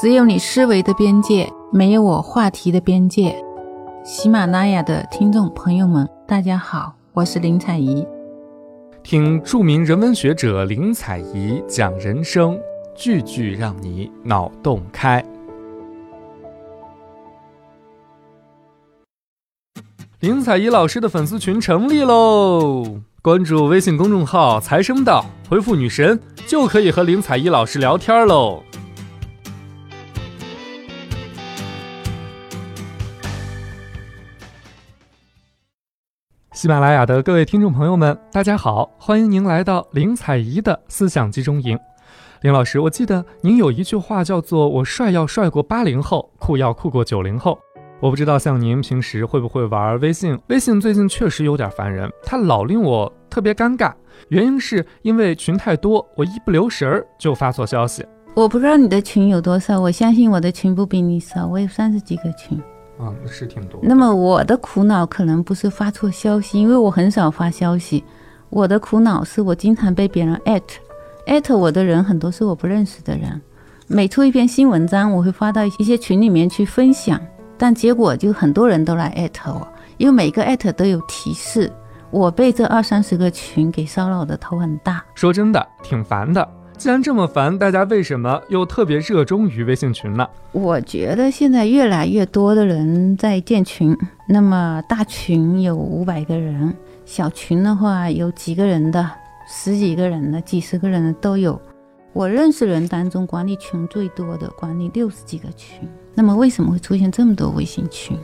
只有你思维的边界，没有我话题的边界。喜马拉雅的听众朋友们，大家好，我是林采宜。听著名人文学者林采宜讲人生，句句让你脑洞开。林采宜老师的粉丝群成立喽！关注微信公众号“财生道”，回复“女神”就可以和林采宜老师聊天喽。喜马拉雅的各位听众朋友们，大家好，欢迎您来到林采宜的思想集中营。林老师，我记得您有一句话叫做“我帅要帅过八零后，酷要酷过九零后”。我不知道像您平时会不会玩微信？微信最近确实有点烦人，它老令我特别尴尬。原因是因为群太多，我一不留神儿就发错消息。我不知道你的群有多少，我相信我的群不比你少，我有三十几个群。啊，是挺多。那么我的苦恼可能不是发错消息，因为我很少发消息。我的苦恼是我经常被别人艾特，艾特我的人很多是我不认识的人。每出一篇新文章，我会发到一些群里面去分享，但结果就很多人都来艾特我，因为每个艾特都有提示。我被这二三十个群给骚扰的头很大。说真的，挺烦的。既然这么烦，大家为什么又特别热衷于微信群呢？我觉得现在越来越多的人在建群，那么大群有五百个人，小群的话有几个人的，十几个人的，几十个人的都有。我认识人当中管理群最多的，管理六十几个群。那么为什么会出现这么多微信群？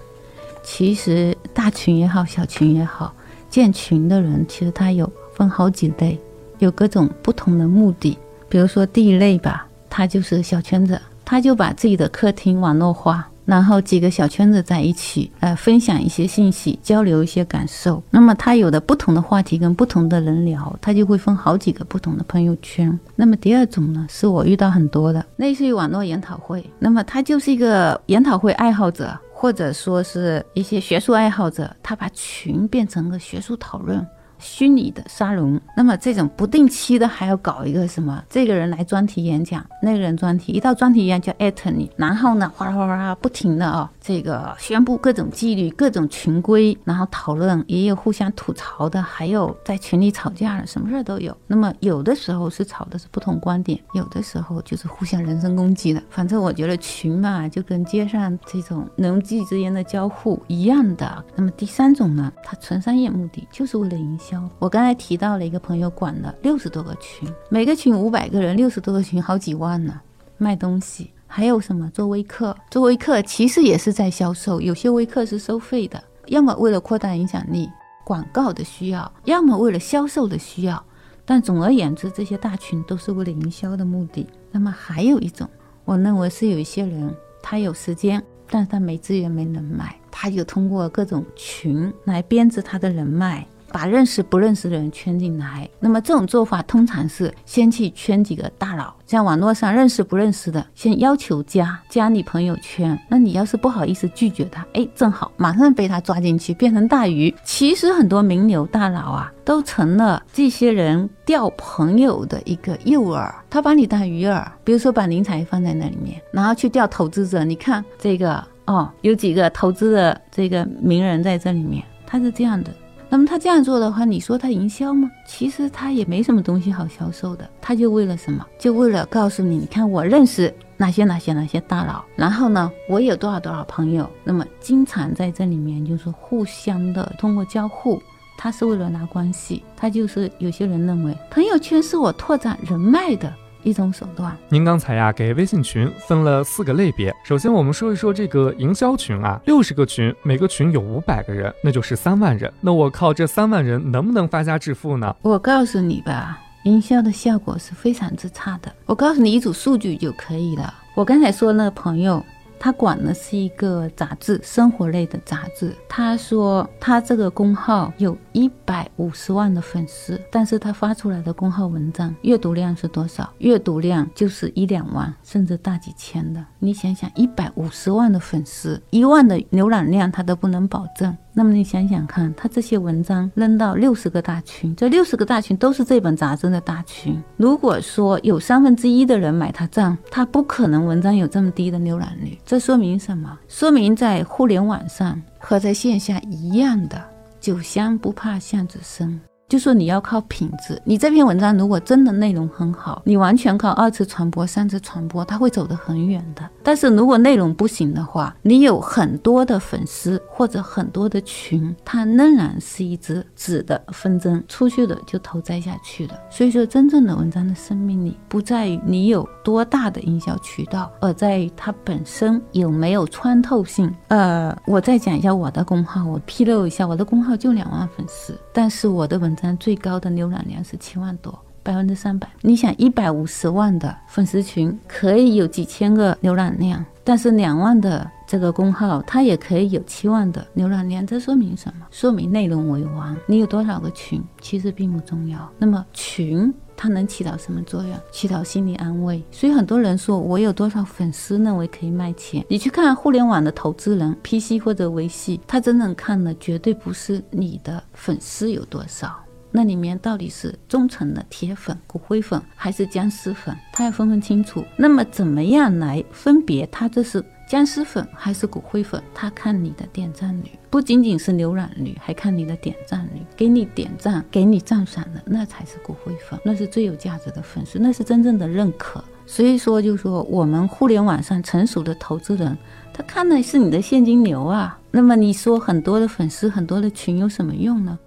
其实大群也好，小群也好，建群的人其实他有分好几类，有各种不同的目的。比如说第一类吧，他就是小圈子，他就把自己的客厅网络化，然后几个小圈子在一起，呃，分享一些信息，交流一些感受。那么他有的不同的话题跟不同的人聊，他就会分好几个不同的朋友圈。那么第二种呢，是我遇到很多的，类似于网络研讨会，那么他就是一个研讨会爱好者，或者说是一些学术爱好者，他把群变成了学术讨论。虚拟的沙龙，那么这种不定期的还要搞一个什么？这个人来专题演讲，那个人专题一到专题演讲就艾特你，然后呢哗啦哗啦不停的啊，这个宣布各种纪律、各种群规，然后讨论，也有互相吐槽的，还有在群里吵架的，什么事儿都有。那么有的时候是吵的是不同观点，有的时候就是互相人身攻击的。反正我觉得群嘛，就跟街上这种人际之间的交互一样的。那么第三种呢，它纯商业目的，就是为了营销我刚才提到了一个朋友管了六十多个群，每个群五百个人，六十多个群好几万呢。卖东西还有什么做微课？做微课其实也是在销售，有些微课是收费的，要么为了扩大影响力、广告的需要，要么为了销售的需要。但总而言之，这些大群都是为了营销的目的。那么还有一种，我认为是有一些人他有时间，但是他没资源、没人脉，他就通过各种群来编织他的人脉。把认识不认识的人圈进来，那么这种做法通常是先去圈几个大佬，像网络上认识不认识的，先要求加加你朋友圈。那你要是不好意思拒绝他，哎，正好马上被他抓进去，变成大鱼。其实很多名流大佬啊，都成了这些人钓朋友的一个诱饵。他把你当鱼饵，比如说把林采放在那里面，然后去钓投资者。你看这个哦，有几个投资的这个名人在这里面，他是这样的。那么他这样做的话，你说他营销吗？其实他也没什么东西好销售的，他就为了什么？就为了告诉你，你看我认识哪些哪些哪些大佬，然后呢，我有多少多少朋友，那么经常在这里面就是互相的通过交互，他是为了拿关系，他就是有些人认为朋友圈是我拓展人脉的。一种手段。您刚才呀，给微信群分了四个类别。首先，我们说一说这个营销群啊，六十个群，每个群有五百个人，那就是三万人。那我靠这三万人能不能发家致富呢？我告诉你吧，营销的效果是非常之差的。我告诉你一组数据就可以了。我刚才说那个朋友。他管的是一个杂志，生活类的杂志。他说他这个公号有一百五十万的粉丝，但是他发出来的公号文章阅读量是多少？阅读量就是一两万，甚至大几千的。你想想，一百五十万的粉丝，一万的浏览量他都不能保证。那么你想想看，他这些文章扔到六十个大群，这六十个大群都是这本杂志的大群。如果说有三分之一的人买他账，他不可能文章有这么低的浏览率。这说明什么？说明在互联网上和在线下一样的，酒香不怕巷子深。就说你要靠品质，你这篇文章如果真的内容很好，你完全靠二次传播、三次传播，它会走得很远的。但是如果内容不行的话，你有很多的粉丝或者很多的群，它仍然是一只纸的风筝，出去的就投栽下去的。所以说，真正的文章的生命力不在于你有多大的营销渠道，而在于它本身有没有穿透性。呃，我再讲一下我的公号，我披露一下，我的公号就两万粉丝，但是我的文。最高的浏览量是七万多，百分之三百。你想，一百五十万的粉丝群可以有几千个浏览量，但是两万的这个公号，它也可以有七万的浏览量。这说明什么？说明内容为王。你有多少个群，其实并不重要。那么群它能起到什么作用？起到心理安慰。所以很多人说我有多少粉丝，认为可以卖钱。你去看互联网的投资人，PC 或者微信，他真正看的绝对不是你的粉丝有多少。那里面到底是忠诚的铁粉、骨灰粉还是僵尸粉？他要分分清楚。那么怎么样来分别他这是僵尸粉还是骨灰粉？他看你的点赞率，不仅仅是浏览率，还看你的点赞率。给你点赞、给你赞赏的，那才是骨灰粉，那是最有价值的粉丝，那是真正的认可。所以说，就是说我们互联网上成熟的投资人，他看的是你的现金流啊。那么你说很多的粉丝、很多的群有什么用呢？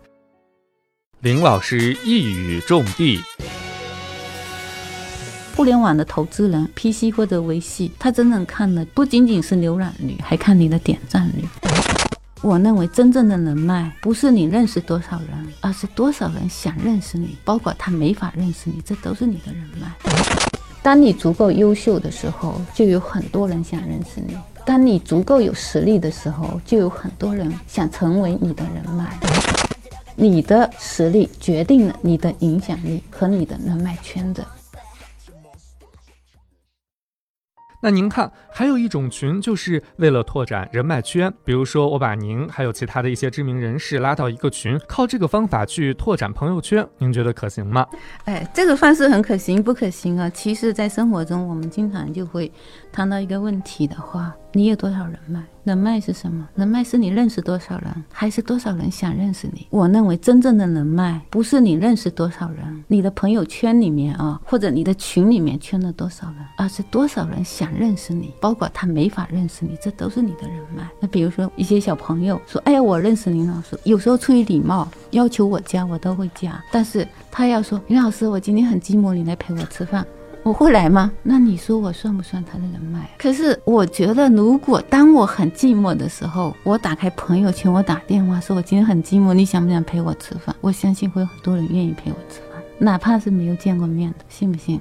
林老师一语中的。互联网的投资人，PC 或者微信，他真正看的不仅仅是浏览率，还看你的点赞率。我认为真正的人脉不是你认识多少人，而是多少人想认识你，包括他没法认识你，这都是你的人脉。当你足够优秀的时候，就有很多人想认识你；当你足够有实力的时候，就有很多人想成为你的人脉。你的实力决定了你的影响力和你的人脉圈子。那您看，还有一种群，就是为了拓展人脉圈，比如说我把您还有其他的一些知名人士拉到一个群，靠这个方法去拓展朋友圈，您觉得可行吗？哎，这个方式很可行，不可行啊？其实，在生活中，我们经常就会谈到一个问题的话。你有多少人脉？人脉是什么？人脉是你认识多少人，还是多少人想认识你？我认为真正的人脉不是你认识多少人，你的朋友圈里面啊，或者你的群里面圈了多少人，而是多少人想认识你，包括他没法认识你，这都是你的人脉。那比如说一些小朋友说：“哎呀，我认识林老师。”有时候出于礼貌要求我加，我都会加。但是他要说：“林老师，我今天很寂寞，你来陪我吃饭。”我会来吗？那你说我算不算他的人脉？可是我觉得，如果当我很寂寞的时候，我打开朋友圈，我打电话说：“我今天很寂寞，你想不想陪我吃饭？”我相信会有很多人愿意陪我吃饭，哪怕是没有见过面的，信不信？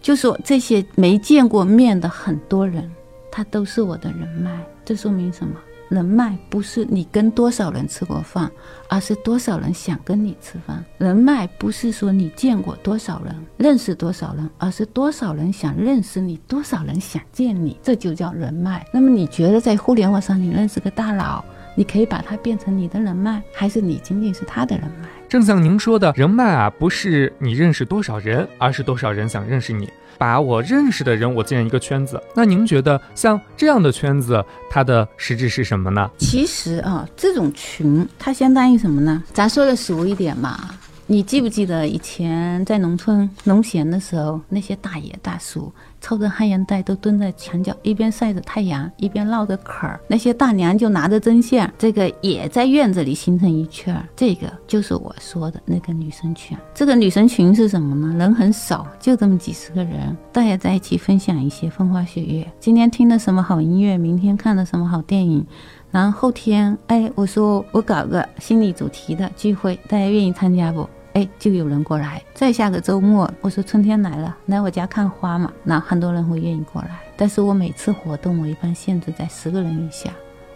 就说这些没见过面的很多人，他都是我的人脉，这说明什么？人脉不是你跟多少人吃过饭，而是多少人想跟你吃饭。人脉不是说你见过多少人，认识多少人，而是多少人想认识你，多少人想见你，这就叫人脉。那么你觉得在互联网上你认识个大佬，你可以把他变成你的人脉，还是你仅仅是他的人脉？正像您说的，人脉啊，不是你认识多少人，而是多少人想认识你。把我认识的人，我建一个圈子。那您觉得像这样的圈子，它的实质是什么呢？其实啊，这种群它相当于什么呢？咱说的俗一点嘛。你记不记得以前在农村农闲的时候，那些大爷大叔抽着旱烟袋，都蹲在墙角，一边晒着太阳，一边唠着嗑儿。那些大娘就拿着针线，这个也在院子里形成一圈儿。这个就是我说的那个女生群。这个女生群是什么呢？人很少，就这么几十个人，大家在一起分享一些风花雪月。今天听的什么好音乐，明天看的什么好电影，然后后天，哎，我说我搞个心理主题的聚会，大家愿意参加不？哎，就有人过来。再下个周末，我说春天来了，来我家看花嘛，那很多人会愿意过来。但是我每次活动，我一般限制在十个人以下。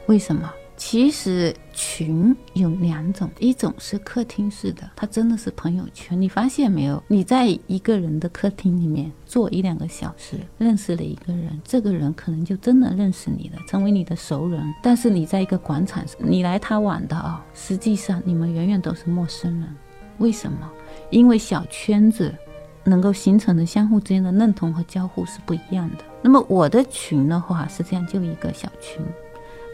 为什么？其实群有两种，一种是客厅式的，它真的是朋友圈。你发现没有？你在一个人的客厅里面坐一两个小时，认识了一个人，这个人可能就真的认识你了，成为你的熟人。但是你在一个广场上，你来他往的啊，实际上你们远远都是陌生人。为什么？因为小圈子能够形成的相互之间的认同和交互是不一样的。那么我的群的话，实际上就一个小群。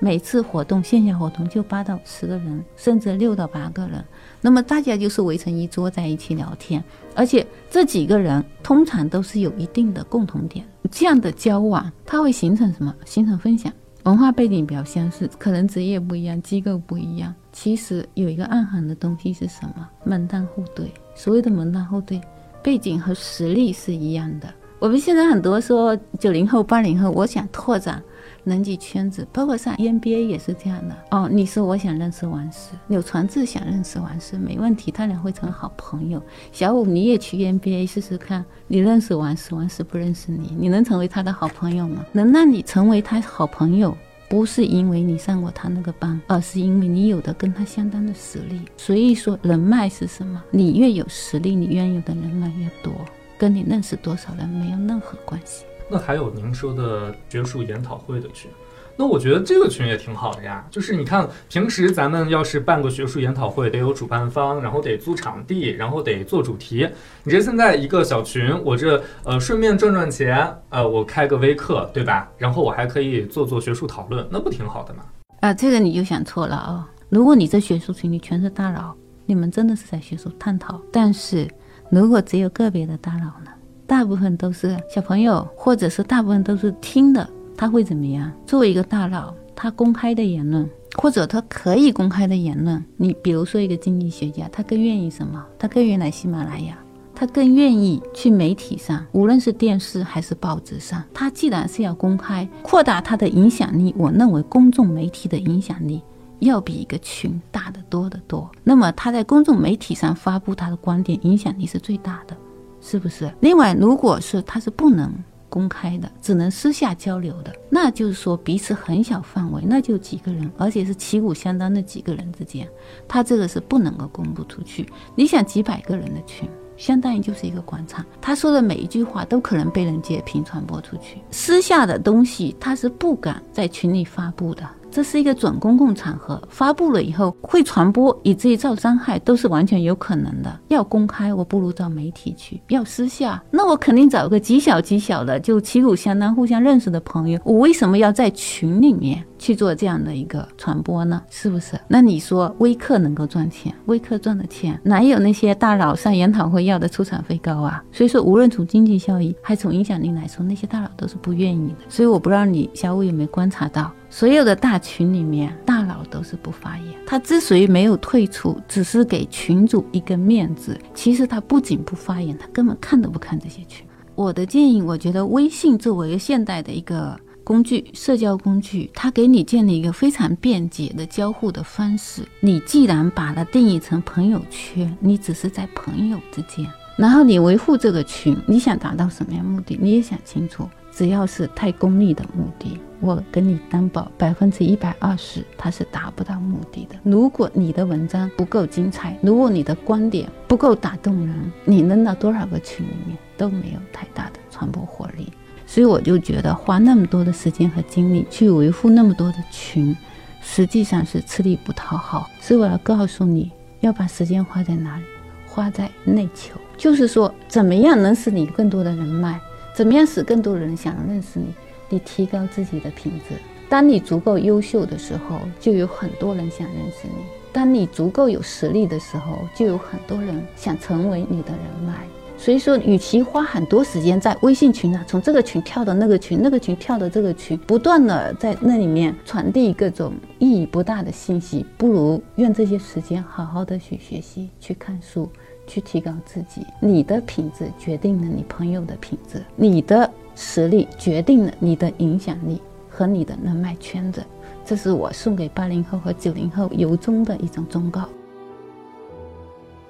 每次活动，线下活动就八到十个人，甚至六到八个人。那么大家就是围成一桌在一起聊天，而且这几个人通常都是有一定的共同点。这样的交往，它会形成什么？形成分享。文化背景比较相似，可能职业不一样，机构不一样。其实有一个暗含的东西是什么？门当户对。所谓的门当户对，背景和实力是一样的。我们现在很多说九零后、八零后，我想拓展。人际圈子，包括上 NBA 也是这样的哦。你说我想认识王石，柳传志想认识王石，没问题，他俩会成好朋友。小五你也去 NBA 试试看，你认识王石，王石不认识你，你能成为他的好朋友吗？能让你成为他好朋友，不是因为你上过他那个班，而是因为你有的跟他相当的实力。所以说人脉是什么？你越有实力，你拥有的人脉越多，跟你认识多少人没有任何关系。那还有您说的学术研讨会的群，那我觉得这个群也挺好的呀。就是你看，平时咱们要是办个学术研讨会，得有主办方，然后得租场地，然后得做主题。你这现在一个小群，我这呃顺便赚赚钱，呃我开个微课，对吧？然后我还可以做做学术讨论，那不挺好的吗？啊，这个你就想错了啊！如果你这学术群里全是大佬，你们真的是在学术探讨。但是如果只有个别的大佬呢？大部分都是小朋友，或者是大部分都是听的，他会怎么样？作为一个大佬，他公开的言论，或者他可以公开的言论，你比如说一个经济学家，他更愿意什么？他更愿意来喜马拉雅，他更愿意去媒体上，无论是电视还是报纸上，他既然是要公开，扩大他的影响力，我认为公众媒体的影响力要比一个群大得多得多。那么他在公众媒体上发布他的观点，影响力是最大的。是不是？另外，如果是他是不能公开的，只能私下交流的，那就是说彼此很小范围，那就几个人，而且是旗鼓相当的几个人之间，他这个是不能够公布出去。你想几百个人的群，相当于就是一个广场，他说的每一句话都可能被人截屏传播出去。私下的东西他是不敢在群里发布的。这是一个准公共场合，发布了以后会传播，以至于造伤害，都是完全有可能的。要公开，我不如找媒体去；要私下，那我肯定找个极小极小的，就旗鼓相当、互相认识的朋友。我为什么要在群里面去做这样的一个传播呢？是不是？那你说微课能够赚钱？微课赚的钱哪有那些大佬上研讨会要的出场费高啊？所以说，无论从经济效益还从影响力来说，那些大佬都是不愿意的。所以我不知道你小五有没有观察到。所有的大群里面，大佬都是不发言。他之所以没有退出，只是给群主一个面子。其实他不仅不发言，他根本看都不看这些群。我的建议，我觉得微信作为现代的一个工具，社交工具，它给你建立一个非常便捷的交互的方式。你既然把它定义成朋友圈，你只是在朋友之间，然后你维护这个群，你想达到什么样目的，你也想清楚。只要是太功利的目的，我跟你担保百分之一百二十，它是达不到目的的。如果你的文章不够精彩，如果你的观点不够打动人，你扔到多少个群里面都没有太大的传播活力。所以我就觉得花那么多的时间和精力去维护那么多的群，实际上是吃力不讨好。所以我要告诉你，要把时间花在哪里？花在内求，就是说怎么样能使你更多的人脉。怎么样使更多人想认识你？你提高自己的品质。当你足够优秀的时候，就有很多人想认识你；当你足够有实力的时候，就有很多人想成为你的人脉。所以说，与其花很多时间在微信群啊，从这个群跳到那个群，那个群跳到这个群，不断的在那里面传递各种意义不大的信息，不如用这些时间好好的去学习，去看书。去提高自己，你的品质决定了你朋友的品质，你的实力决定了你的影响力和你的人脉圈子。这是我送给八零后和九零后由衷的一种忠告。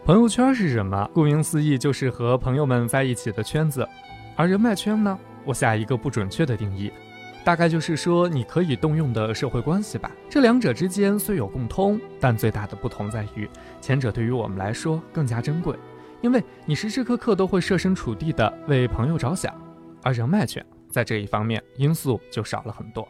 朋友圈是什么？顾名思义，就是和朋友们在一起的圈子。而人脉圈呢？我下一个不准确的定义。大概就是说你可以动用的社会关系吧。这两者之间虽有共通，但最大的不同在于，前者对于我们来说更加珍贵，因为你时时刻刻都会设身处地的为朋友着想，而人脉圈在这一方面因素就少了很多。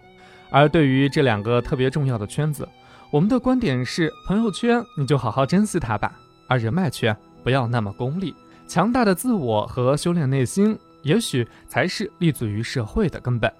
而对于这两个特别重要的圈子，我们的观点是：朋友圈你就好好珍惜它吧，而人脉圈不要那么功利。强大的自我和修炼内心，也许才是立足于社会的根本。